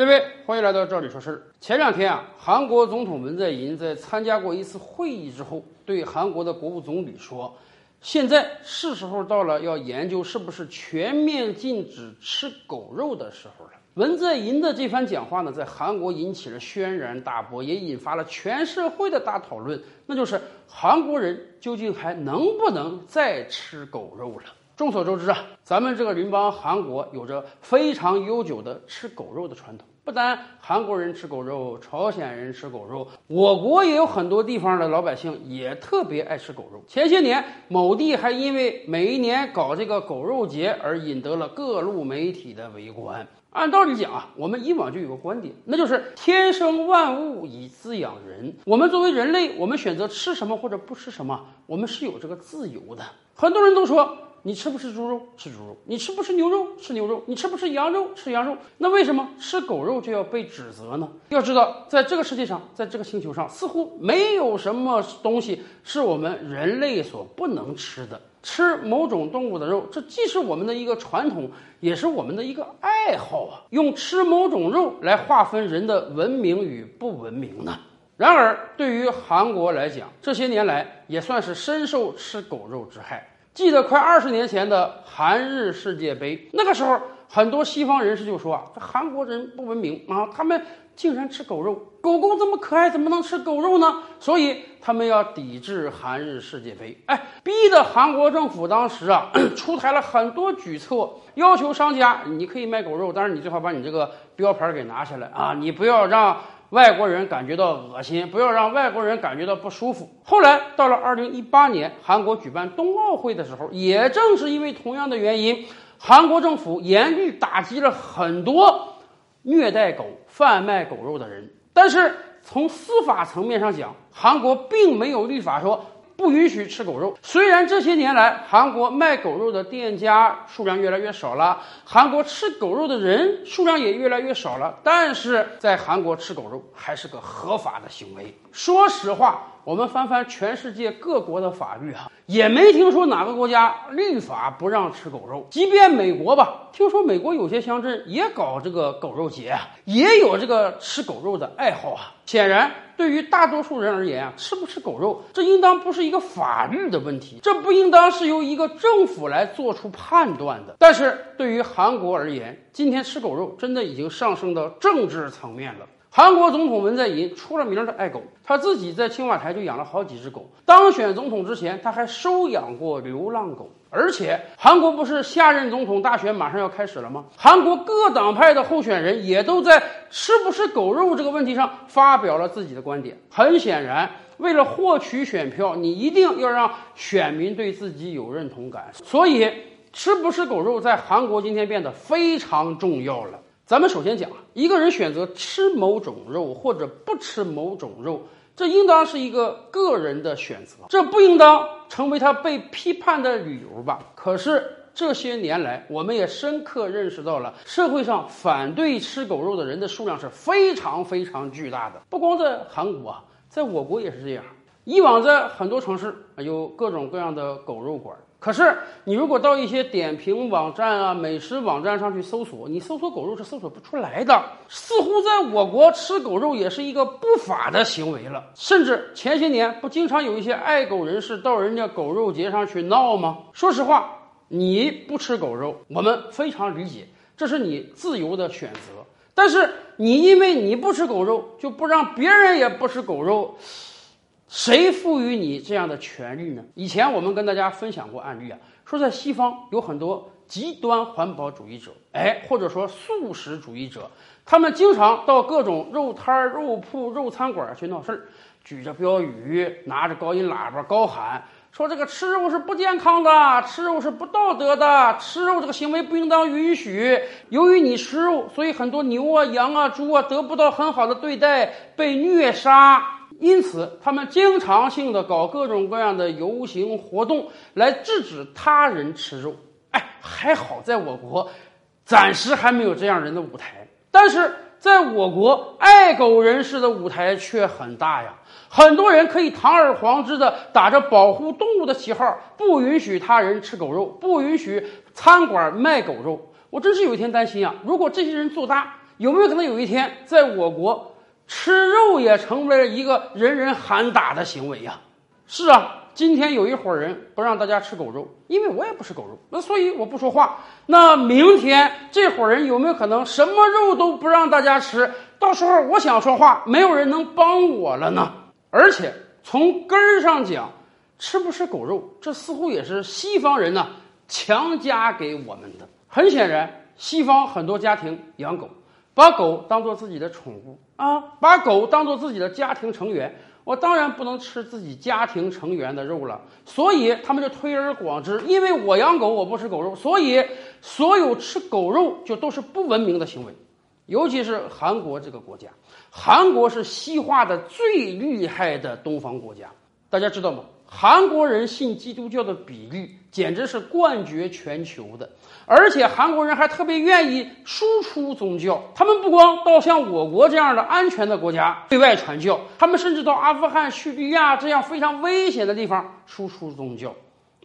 各位，欢迎来到这里说事儿。前两天啊，韩国总统文在寅在参加过一次会议之后，对韩国的国务总理说：“现在是时候到了，要研究是不是全面禁止吃狗肉的时候了。”文在寅的这番讲话呢，在韩国引起了轩然大波，也引发了全社会的大讨论，那就是韩国人究竟还能不能再吃狗肉了？众所周知啊，咱们这个邻邦韩国有着非常悠久的吃狗肉的传统。不单韩国人吃狗肉，朝鲜人吃狗肉，我国也有很多地方的老百姓也特别爱吃狗肉。前些年，某地还因为每一年搞这个狗肉节而引得了各路媒体的围观。按道理讲啊，我们以往就有个观点，那就是天生万物以滋养人。我们作为人类，我们选择吃什么或者不吃什么，我们是有这个自由的。很多人都说。你吃不吃猪肉？吃猪肉。你吃不吃牛肉？吃牛肉。你吃不吃羊肉？吃羊肉。那为什么吃狗肉就要被指责呢？要知道，在这个世界上，在这个星球上，似乎没有什么东西是我们人类所不能吃的。吃某种动物的肉，这既是我们的一个传统，也是我们的一个爱好啊。用吃某种肉来划分人的文明与不文明呢？然而，对于韩国来讲，这些年来也算是深受吃狗肉之害。记得快二十年前的韩日世界杯，那个时候很多西方人士就说啊，这韩国人不文明啊，他们竟然吃狗肉，狗狗这么可爱，怎么能吃狗肉呢？所以他们要抵制韩日世界杯，哎，逼得韩国政府当时啊 出台了很多举措，要求商家你可以卖狗肉，但是你最好把你这个标牌给拿下来啊，你不要让。外国人感觉到恶心，不要让外国人感觉到不舒服。后来到了二零一八年，韩国举办冬奥会的时候，也正是因为同样的原因，韩国政府严厉打击了很多虐待狗、贩卖狗肉的人。但是从司法层面上讲，韩国并没有立法说。不允许吃狗肉。虽然这些年来韩国卖狗肉的店家数量越来越少了，韩国吃狗肉的人数量也越来越少了，但是在韩国吃狗肉还是个合法的行为。说实话。我们翻翻全世界各国的法律哈，也没听说哪个国家立法不让吃狗肉。即便美国吧，听说美国有些乡镇也搞这个狗肉节啊，也有这个吃狗肉的爱好啊。显然，对于大多数人而言啊，吃不吃狗肉，这应当不是一个法律的问题，这不应当是由一个政府来做出判断的。但是对于韩国而言，今天吃狗肉真的已经上升到政治层面了。韩国总统文在寅出了名的爱狗，他自己在青瓦台就养了好几只狗。当选总统之前，他还收养过流浪狗。而且，韩国不是下任总统大选马上要开始了吗？韩国各党派的候选人也都在吃不吃狗肉这个问题上发表了自己的观点。很显然，为了获取选票，你一定要让选民对自己有认同感。所以，吃不吃狗肉在韩国今天变得非常重要了。咱们首先讲，一个人选择吃某种肉或者不吃某种肉，这应当是一个个人的选择，这不应当成为他被批判的理由吧？可是这些年来，我们也深刻认识到了，社会上反对吃狗肉的人的数量是非常非常巨大的。不光在韩国啊，在我国也是这样。以往在很多城市有各种各样的狗肉馆。可是，你如果到一些点评网站啊、美食网站上去搜索，你搜索狗肉是搜索不出来的。似乎在我国吃狗肉也是一个不法的行为了。甚至前些年不经常有一些爱狗人士到人家狗肉节上去闹吗？说实话，你不吃狗肉，我们非常理解，这是你自由的选择。但是你因为你不吃狗肉，就不让别人也不吃狗肉。谁赋予你这样的权利呢？以前我们跟大家分享过案例啊，说在西方有很多极端环保主义者，哎，或者说素食主义者，他们经常到各种肉摊儿、肉铺、肉餐馆去闹事儿，举着标语，拿着高音喇叭高喊，说这个吃肉是不健康的，吃肉是不道德的，吃肉这个行为不应当允许。由于你吃肉，所以很多牛啊、羊啊、猪啊得不到很好的对待，被虐杀。因此，他们经常性的搞各种各样的游行活动来制止他人吃肉。哎，还好在我国，暂时还没有这样人的舞台。但是，在我国，爱狗人士的舞台却很大呀。很多人可以堂而皇之的打着保护动物的旗号，不允许他人吃狗肉，不允许餐馆卖狗肉。我真是有一天担心啊，如果这些人做大。有没有可能有一天，在我国吃肉也成为了一个人人喊打的行为呀？是啊。今天有一伙人不让大家吃狗肉，因为我也不吃狗肉，那所以我不说话。那明天这伙人有没有可能什么肉都不让大家吃？到时候我想说话，没有人能帮我了呢。而且从根儿上讲，吃不吃狗肉，这似乎也是西方人呢强加给我们的。很显然，西方很多家庭养狗，把狗当做自己的宠物啊，把狗当做自己的家庭成员。我当然不能吃自己家庭成员的肉了，所以他们就推而广之。因为我养狗，我不吃狗肉，所以所有吃狗肉就都是不文明的行为。尤其是韩国这个国家，韩国是西化的最厉害的东方国家，大家知道吗？韩国人信基督教的比例简直是冠绝全球的，而且韩国人还特别愿意输出宗教。他们不光到像我国这样的安全的国家对外传教，他们甚至到阿富汗、叙利亚这样非常危险的地方输出宗教。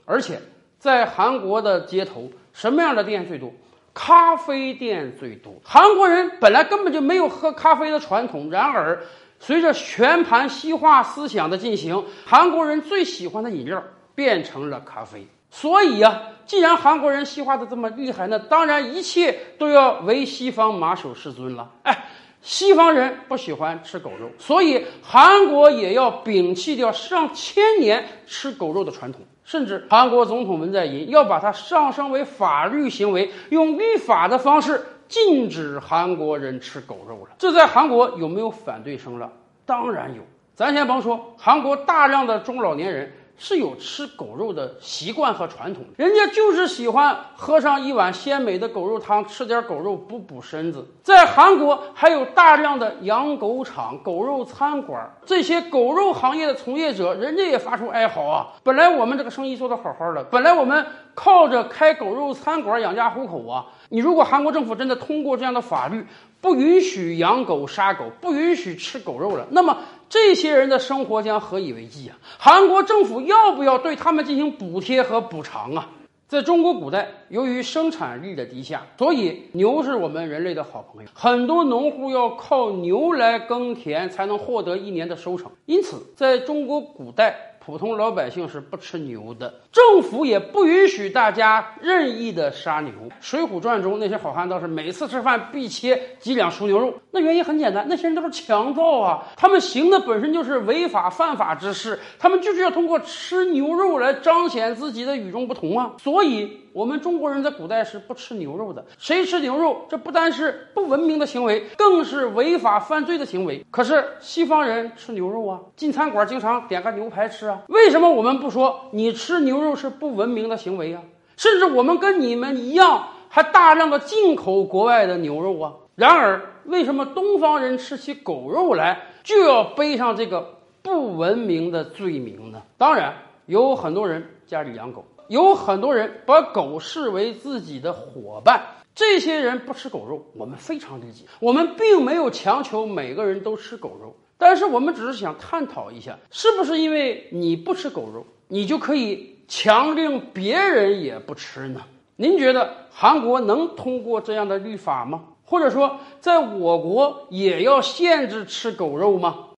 而且在韩国的街头，什么样的店最多？咖啡店最多。韩国人本来根本就没有喝咖啡的传统，然而。随着全盘西化思想的进行，韩国人最喜欢的饮料变成了咖啡。所以呀，既然韩国人西化的这么厉害，那当然一切都要唯西方马首是尊了。哎，西方人不喜欢吃狗肉，所以韩国也要摒弃掉上千年吃狗肉的传统，甚至韩国总统文在寅要把它上升为法律行为，用立法的方式。禁止韩国人吃狗肉了，这在韩国有没有反对声浪？当然有。咱先甭说，韩国大量的中老年人。是有吃狗肉的习惯和传统，人家就是喜欢喝上一碗鲜美的狗肉汤，吃点狗肉补补身子。在韩国还有大量的养狗场、狗肉餐馆，这些狗肉行业的从业者，人家也发出哀嚎啊！本来我们这个生意做得好好的，本来我们靠着开狗肉餐馆养家糊口啊！你如果韩国政府真的通过这样的法律，不允许养狗杀狗，不允许吃狗肉了，那么。这些人的生活将何以为继啊？韩国政府要不要对他们进行补贴和补偿啊？在中国古代，由于生产力的低下，所以牛是我们人类的好朋友。很多农户要靠牛来耕田，才能获得一年的收成。因此，在中国古代。普通老百姓是不吃牛的，政府也不允许大家任意的杀牛。《水浒传》中那些好汉倒是每次吃饭必切几两熟牛肉，那原因很简单，那些人都是强盗啊，他们行的本身就是违法犯法之事，他们就是要通过吃牛肉来彰显自己的与众不同啊。所以，我们中国人在古代是不吃牛肉的。谁吃牛肉，这不单是不文明的行为，更是违法犯罪的行为。可是西方人吃牛肉啊，进餐馆经常点个牛排吃啊。为什么我们不说你吃牛肉是不文明的行为啊？甚至我们跟你们一样，还大量的进口国外的牛肉啊。然而，为什么东方人吃起狗肉来就要背上这个不文明的罪名呢？当然，有很多人家里养狗，有很多人把狗视为自己的伙伴。这些人不吃狗肉，我们非常理解。我们并没有强求每个人都吃狗肉。但是我们只是想探讨一下，是不是因为你不吃狗肉，你就可以强令别人也不吃呢？您觉得韩国能通过这样的律法吗？或者说，在我国也要限制吃狗肉吗？